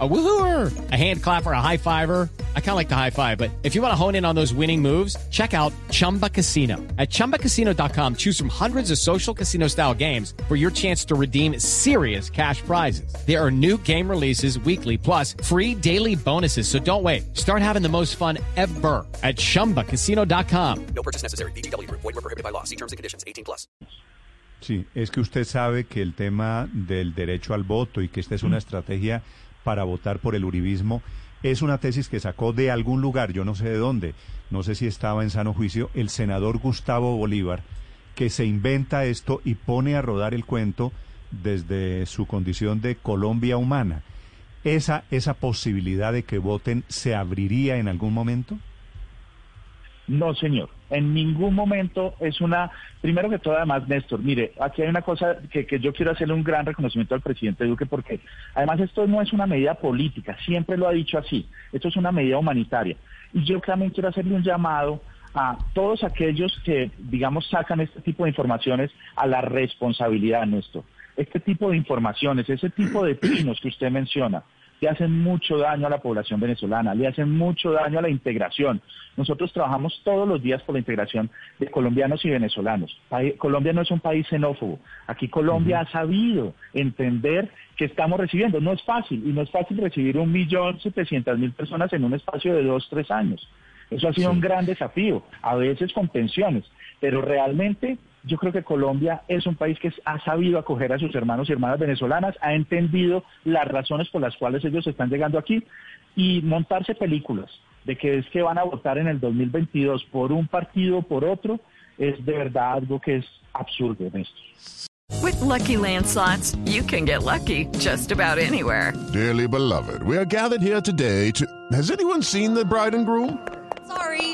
A woohooer, a hand clapper, a high fiver. I kind of like the high five, but if you want to hone in on those winning moves, check out Chumba Casino. At ChumbaCasino.com, choose from hundreds of social casino style games for your chance to redeem serious cash prizes. There are new game releases weekly, plus free daily bonuses. So don't wait. Start having the most fun ever at ChumbaCasino.com. No purchase necessary. BGW. Void were prohibited by law. See terms and conditions. 18 plus. Sí, es que usted sabe que el tema del derecho al voto y que esta es una mm. estrategia para votar por el uribismo es una tesis que sacó de algún lugar, yo no sé de dónde, no sé si estaba en sano juicio, el senador Gustavo Bolívar, que se inventa esto y pone a rodar el cuento desde su condición de Colombia humana. ¿Esa, esa posibilidad de que voten se abriría en algún momento? No, señor. En ningún momento es una... Primero que todo, además, Néstor, mire, aquí hay una cosa que, que, yo quiero hacerle un gran reconocimiento al presidente Duque porque además esto no es una medida política, siempre lo ha dicho así, esto es una medida humanitaria. Y yo también quiero hacerle un llamado a todos aquellos que, digamos, sacan este tipo de informaciones a la responsabilidad, Néstor. Este tipo de informaciones, ese tipo de trinos que usted menciona, le hacen mucho daño a la población venezolana, le hacen mucho daño a la integración. Nosotros trabajamos todos los días por la integración de colombianos y venezolanos. Colombia no es un país xenófobo. Aquí Colombia ha sabido entender que estamos recibiendo. No es fácil, y no es fácil recibir un millón setecientas mil personas en un espacio de dos, tres años. Eso ha sido un gran desafío, a veces con tensiones, pero realmente yo creo que Colombia es un país que ha sabido acoger a sus hermanos y hermanas venezolanas, ha entendido las razones por las cuales ellos están llegando aquí y montarse películas de que es que van a votar en el 2022 por un partido o por otro es de verdad algo que es absurdo, Néstor. With lucky landslots, you can get lucky just about anywhere. Dearly beloved, we are gathered here today to. Has anyone seen the bride and groom? Sorry,